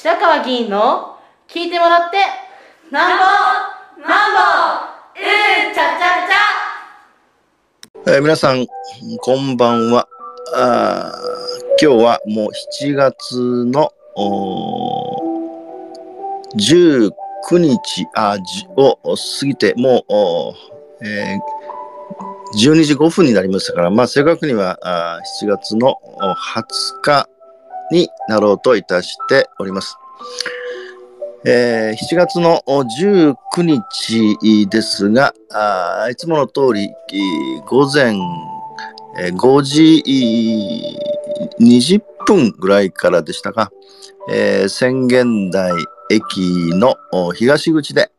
白川議員の聞いてもらってなんぼなんぼうんちゃちゃちゃ、えー、皆さんこんばんは。あ今日はもう7月の19日あを過ぎてもう、えー12時5分になりましたから、まあ、正確にはあ7月の20日になろうといたしております。えー、7月の19日ですが、あいつもの通り、午前5時20分ぐらいからでしたが、えー、宣言台駅の東口で、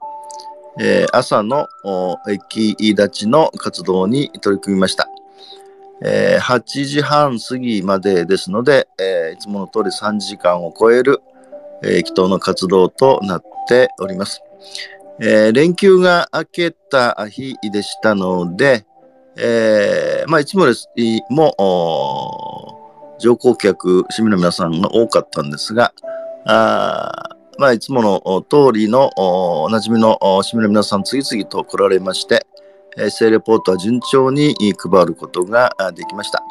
えー、朝の駅立ちの活動に取り組みました。えー、8時半過ぎまでですので、えー、いつもの通り3時間を超える、えー、祈祷の活動となっております。えー、連休が明けた日でしたので、えー、まあ、いつもです、も、乗降客、市民の皆さんが多かったんですが、あまあ、いつもの通りのおなじみの市民の皆さん次々と来られまして、えー、レポートは順調に配ることができました。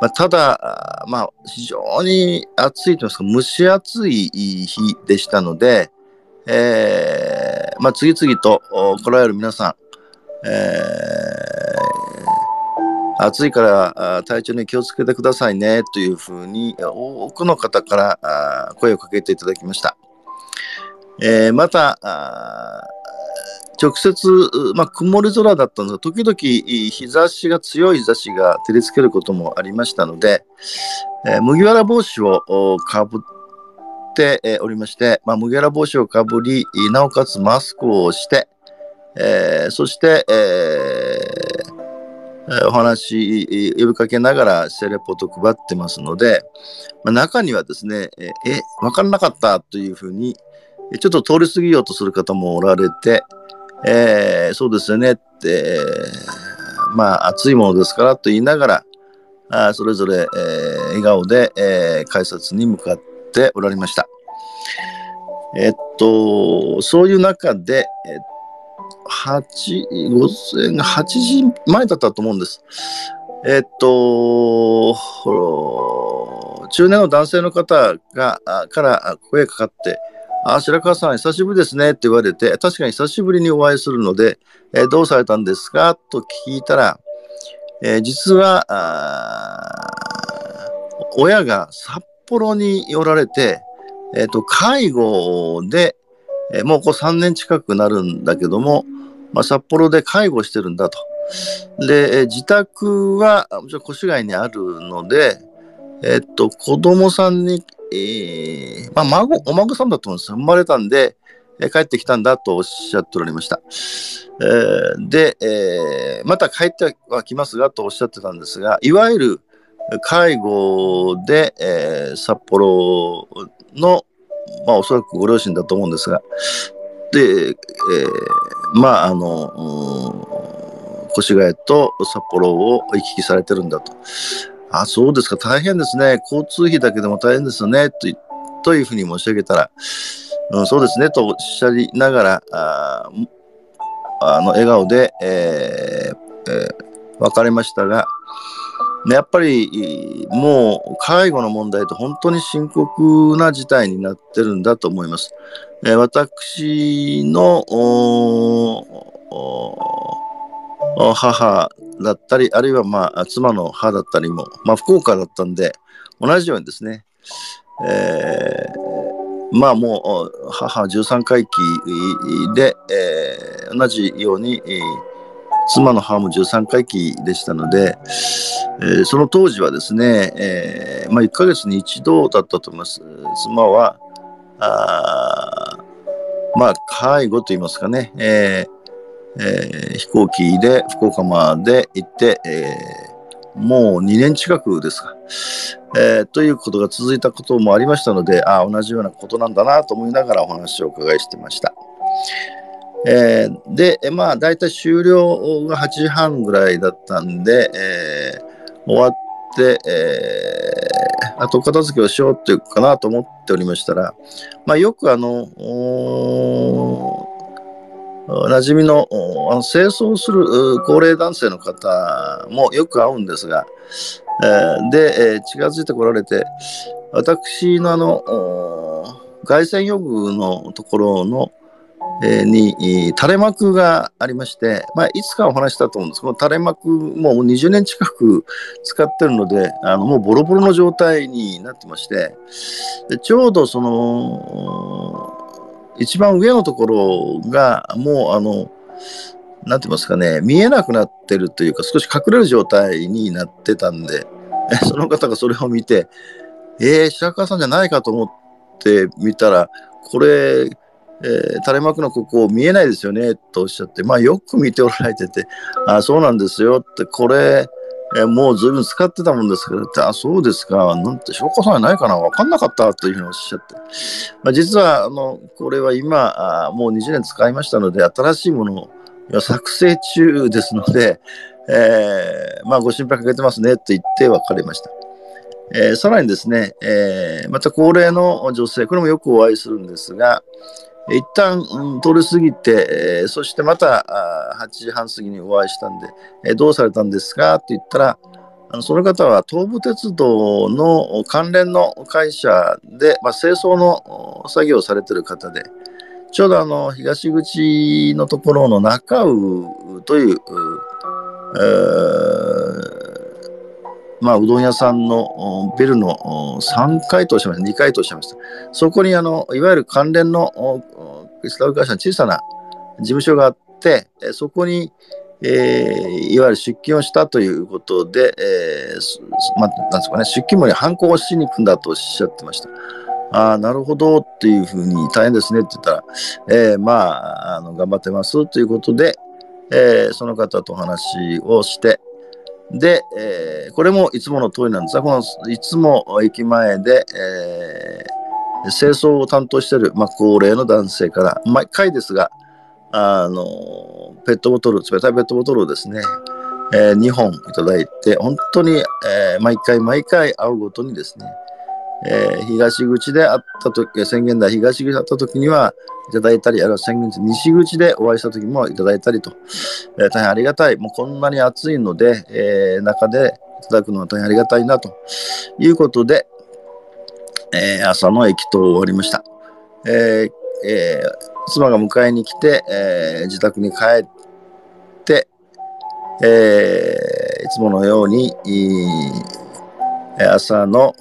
まあ、ただ、まあ、非常に暑いと言いますか、蒸し暑い日でしたので、えー、まあ、次々と来られる皆さん、えー、暑いから体調に気をつけてくださいねというふうに多くの方から声をかけていただきました。えー、また、直接、まあ、曇り空だったんですが、時々日差しが強い日差しが照りつけることもありましたので、えー、麦わら帽子をかぶっておりまして、まあ、麦わら帽子をかぶり、なおかつマスクをして、えー、そして、えー、お話、呼びかけながらセレポート配ってますので、まあ、中にはですね、え、わからなかったというふうに、ちょっと通り過ぎようとする方もおられて、えー、そうですよねって、まあ、暑いものですからと言いながら、あそれぞれ、えー、笑顔で、えー、改札に向かっておられました。えっと、そういう中で、え8、午前8時前だったと思うんです。えっと、中年の男性の方が、から声かかって、あ、白川さん、久しぶりですねって言われて、確かに久しぶりにお会いするので、えー、どうされたんですか？と聞いたら、えー、実は、親が札幌におられて、えっ、ー、と、介護で、えもうこう3年近くなるんだけども、まあ、札幌で介護してるんだと。で、え自宅は、もちろん越谷にあるので、えっと、子供さんにえー、まあ、孫、お孫さんだと思うんです。生まれたんで、えー、帰ってきたんだとおっしゃっておられました。えー、で、えー、また帰ってはきますがとおっしゃってたんですが、いわゆる介護で、えー、札幌の、まあ、おそらくご両親だと思うんですが、で、えー、まあ、あの、越谷と札幌を行き来されてるんだと。あ、そうですか、大変ですね。交通費だけでも大変ですよね。とというふうに申し上げたら、うん、そうですね、とおっしゃりながら、ああの笑顔で、えーえー、別れましたが、やっぱりもう介護の問題と本当に深刻な事態になってるんだと思います。えー、私の母だったり、あるいはまあ妻の母だったりも、まあ、福岡だったんで、同じようにですね、えー、まあもう母13回忌で、えー、同じように、妻の母も13回忌でしたので、えー、その当時はですね、えー、まあ1ヶ月に一度だったと思います。妻は、あまあ介護といいますかね、えーえー、飛行機で福岡まで行って、えー、もう2年近くですか、えー、ということが続いたこともありましたので、ああ、同じようなことなんだなと思いながらお話をお伺いしてました。えー、で、まあ、大体終了が8時半ぐらいだったんで、えー、終わって、え後片付けをしようっていうかなと思っておりましたら、まあ、よくあの、馴染みのあの清掃する高齢男性の方もよく会うんですが、え、で、え、近づいてこられて、私のあの、外旋用具のところの、え、に垂れ幕がありまして、まあ、いつかお話したと思うんです。この垂れ幕もう20年近く使ってるのであのもうボロボロの状態になってましてでちょうどその一番上のところがもうあのなんて言いますかね見えなくなってるというか少し隠れる状態になってたんで その方がそれを見てえー、白川さんじゃないかと思って見たらこれえー、垂れ幕のここ見えないですよねとおっしゃって、まあ、よく見ておられてて、あそうなんですよって、これ、え、もうずいぶん使ってたもんですから、あそうですか、なんて、証拠さんないかな、分かんなかったというふうにおっしゃって、まあ、実はあのこれは今あ、もう20年使いましたので、新しいものを作成中ですので、えー、まあ、ご心配かけてますねと言って別れました。えー、さらにですね、えー、また高齢の女性、これもよくお会いするんですが、一旦、うん、通り過ぎて、えー、そしてまた8時半過ぎにお会いしたんで、えー、どうされたんですか？と言ったら、あのその方は東武鉄道の関連の会社で、まあ、清掃の作業をされてる方で、ちょうどあの東口のところの中尾という、えーまあ、うどん屋さんのビルの3階とおっしゃいました、2階とおっしゃいました。そこにあのいわゆる関連のイスラム会社の小さな事務所があって、そこに、えー、いわゆる出勤をしたということで、えー、まあ、なんですかね、出勤もに反抗をしに行くんだとおっしゃってました。ああ、なるほどっていうふうに大変ですねって言ったら、えー、まあ、あの頑張ってますということで、えー、その方とお話をして、で、えー、これもいつもの通りなんです。が、このいつも駅前で、えー、清掃を担当している、まあ、高齢の男性から、毎回ですが、あの、ペットボトル、冷たいペットボトルをですね、えー、2本いただいて、本当に、え、毎回毎回会うごとにですね、えー、東口で会ったとき、宣言台東口で会ったときには、いただいたり、あるいは宣言地西口でお会いしたときもいただいたりと、えー、大変ありがたい。もうこんなに暑いので、えー、中でいただくのは大変ありがたいなということで、えー、朝の駅と終わりました。えーえー、妻が迎えに来て、えー、自宅に帰って、えー、いつものように、朝の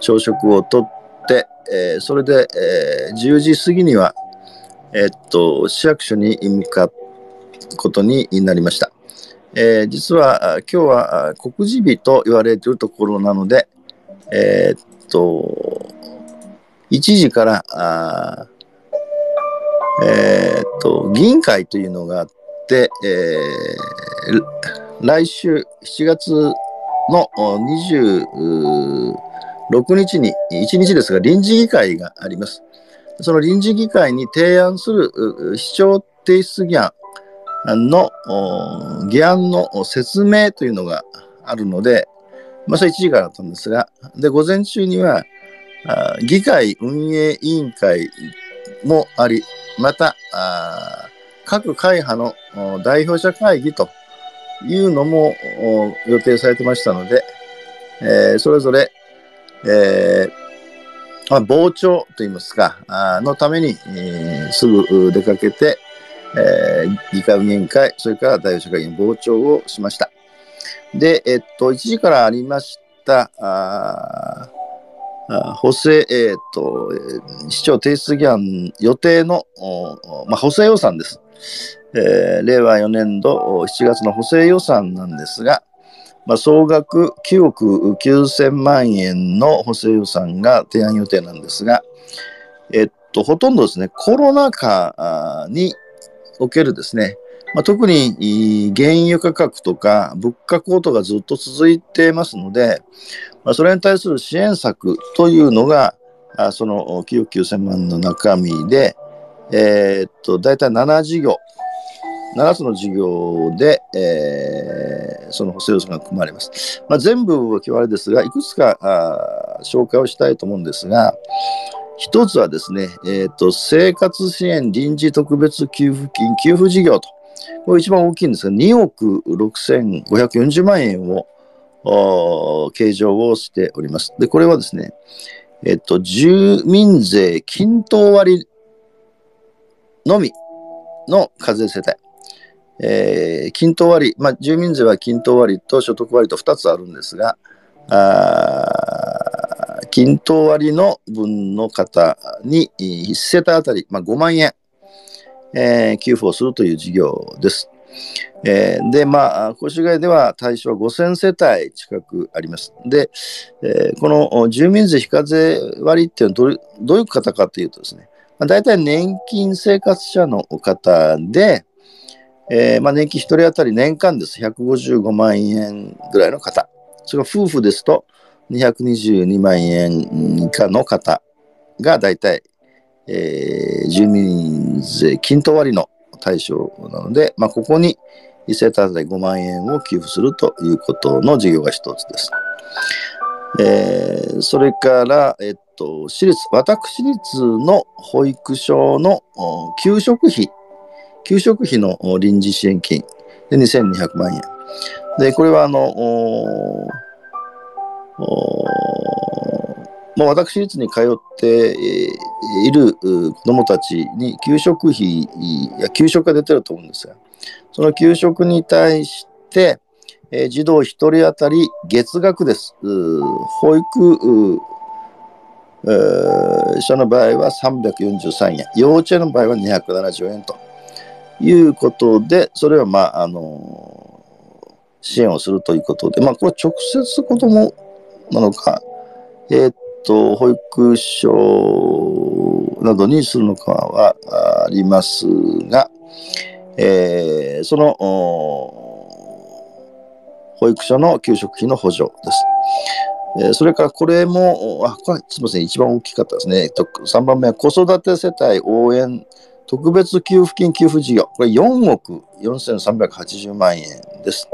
朝食をとって、えー、それで、えー、10時過ぎには、えー、っと市役所に向かうことになりました。えー、実は今日は告示日と言われているところなので、え、っと1時からあ、え、っと議員会というのがあって、え、来週7月の26日に、1日ですが臨時議会があります。その臨時議会に提案する市長提出議案の議案の説明というのがあるので、まあ、それ1時からだったんですが、で、午前中には、議会運営委員会もあり、また、各会派の代表者会議というのも予定されてましたので、えー、それぞれ、えーまあ、傍聴といいますか、あのために、えー、すぐ出かけて、えー、議会運営委員会、それから大学社会議の傍聴をしました。で、えっと、1時からありました、あ補正、え、っと、市長提出議案予定の、まあ、補正予算です。えー、令和4年度7月の補正予算なんですが、まあ、総額9億9000万円の補正予算が提案予定なんですが、えっと、ほとんどですね、コロナ禍におけるですね、まあ、特に原油価格とか物価高騰がずっと続いていますので、まあ、それに対する支援策というのが、あその9億9000万の中身で、えー、っと、大体7事業、7つの事業で、えー、その補正予算が組まれます。まあ、全部は今日あれですが、いくつかあ紹介をしたいと思うんですが、一つはですね、えーと、生活支援臨時特別給付金給付事業と、これ一番大きいんですが、2億6540万円を計上をしております。で、これはですね、えっ、ー、と、住民税均等割のみの課税世帯。えー、均等割、まあ、住民税は均等割と所得割と2つあるんですが、あ均等割の分の方に1世帯当たり、まあ、5万円、えー、給付をするという事業です。えー、で、まあ、越谷では対象は5000世帯近くあります。で、えー、この住民税非課税割っていうのはどどういう方かというとですね、まあ、大体年金生活者の方で、えー、まあ、年金1人当たり年間です。155万円ぐらいの方。それから夫婦ですと222万円以下の方が大体、えー、住民税均等割の対象なので、まあ、ここに1世帯当たり5万円を給付するということの事業が一つです。えー、それから、えっと、私立、私立の保育所の給食費給食費の臨時支援金で2200万円。で、これはあの、まあ、私立に通っている子どもたちに給食費や給食が出てると思うんですが、その給食に対して、えー、児童1人当たり月額です。保育えー、所の場合は343円、幼稚園の場合は270円と。いうことで、それは、まあ、あの、支援をするということで、まあ、これは直接子供なのか、えー、っと、保育所などにするのかはありますが、えー、その、保育所の給食費の補助です。えー、それからこれも、あ、これすみません、一番大きかったですね。3番目は子育て世帯応援特別給付金給付事業、これ4億4380万円です。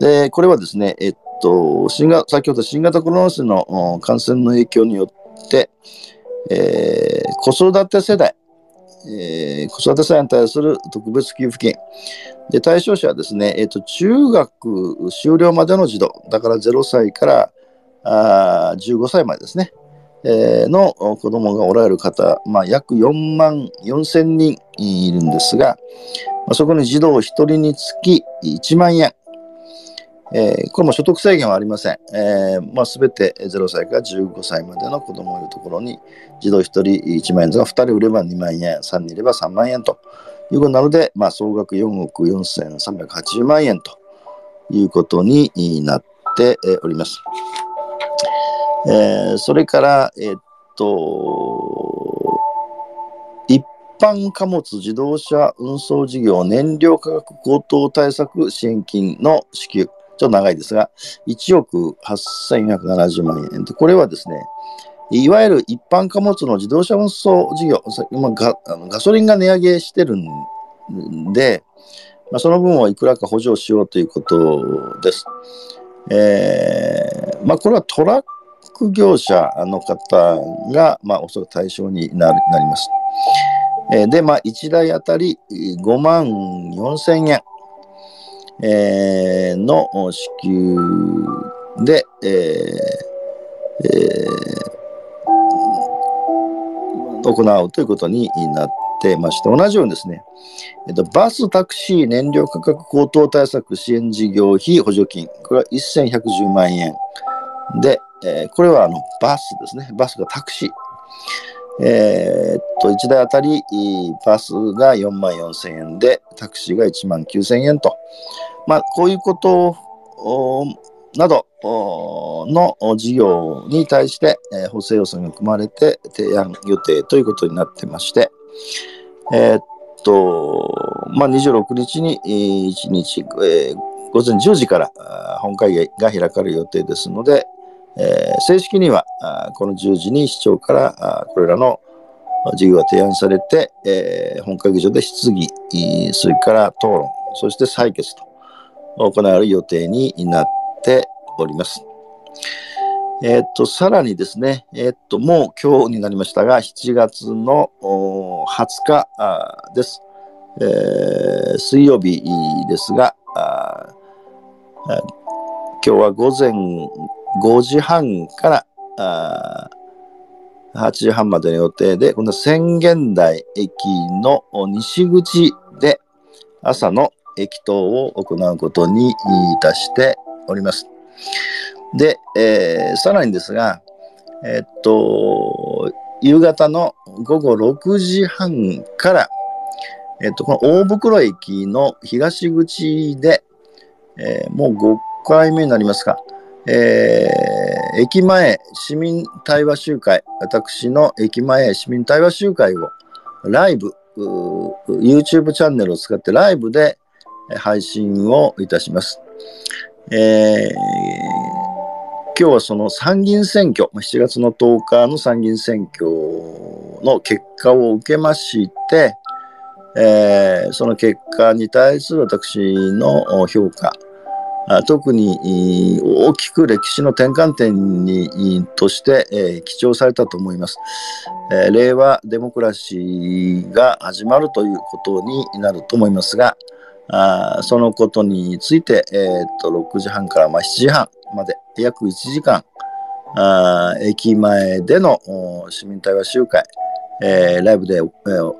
で、これはですね、えっと、新型先ほど新型コロナウイルスの感染の影響によって、えー、子育て世代、えー、子育て世代に対する特別給付金。で、対象者はですね、えっと、中学修了までの児童、だから0歳からあ15歳までですね。の子供がおられる方、まあ、約4万4千人いるんですが、そこに児童1人につき1万円。えー、これも所得制限はありません。えー、まあ、全て0歳から15歳までの子供がいるところに、児童1人1万円ですが、2人売れば2万円、3人いれば3万円ということなので、まあ、総額4億4380万円ということになっております。えー、それから、え、っと、一般貨物自動車運送事業燃料価格高騰対策支援金の支給。ちょっと長いですが、1億8470万円。これはですね、いわゆる一般貨物の自動車運送事業、まあ、ガガソリンが値上げしてるんで、まあ、その分をいくらか補助しようということです。えー、まあ、これはトラック業者の方が、まあ、おそらく対象になります。えー、で、まあ、1台あたり5万4千円、えー、の支給で、えーえー、行うということになってまして、同じようにですね、えっと、バス、タクシー、燃料価格高騰対策支援事業費補助金、これは1110万円で、えー、これはあのバスですね。バスがタクシー。えー、っと、1台あたりバスが4万4千円で、タクシーが1万9千円と。まあ、こういうことなどの事業に対して、えー、補正予算が組まれて提案予定ということになってまして、えー、っと、まあ、26日に1日、えー、午前10時から本会議が開かれる予定ですので、えー、正式にはあこの10時に市長からあこれらの授業が提案されて、えー本会議場で質疑、それから討論、そして採決と行われる予定になっております。えーっと、さらにですね、えーっと、もう今日になりましたが、7月の20日あです。えー水曜日ですが、あ今日は午前5時半からあ8時半までの予定で、この宣言台駅の西口で朝の駅頭を行うことにいたしております。で、えーさらにですが、えーっと、夕方の午後6時半から、えーっと、この大袋駅の東口で、えーもう5回目になりますか、えー駅前市民対話集会、私の駅前市民対話集会をライブ、YouTube チャンネルを使ってライブで配信をいたします。えー今日はその参議院選挙、7月の10日の参議院選挙の結果を受けまして、えーその結果に対する私の評価、特に大きく歴史の転換点にとして、記帳されたと思います、令和デモクラシーが始まるということになると思いますが、あそのことについて、えーと6時半からまあ7時半まで約1時間、あ駅前での市民対話集会、えーライブで、えー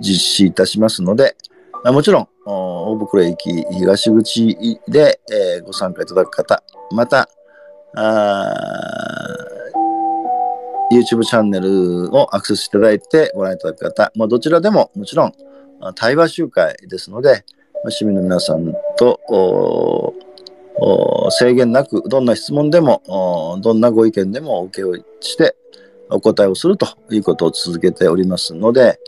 実施いたしますので、まあもちろん、大袋駅東口で、えーご参加いただく方、また、YouTube チャンネルをアクセスいただいてご覧いただく方、まあ、どちらでももちろん対話集会ですので、まあ市民の皆さんとお制限なく、どんな質問でも、どんなご意見でもお受けをして、お答えをするということを続けておりますので、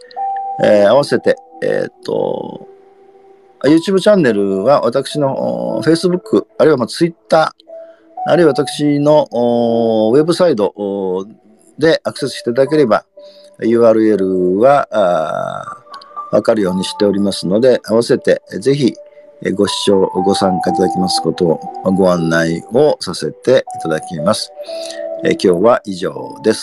えー合わせて、えーと、YouTube チャンネルは私の Facebook、あるいはまあ Twitter、あるいは私のウェブサイトでアクセスしていただければ、URL はあーわかるようにしておりますので、合わせてぜひご視聴、ご参加いただきますことをご案内をさせていただきます。え今日は以上です。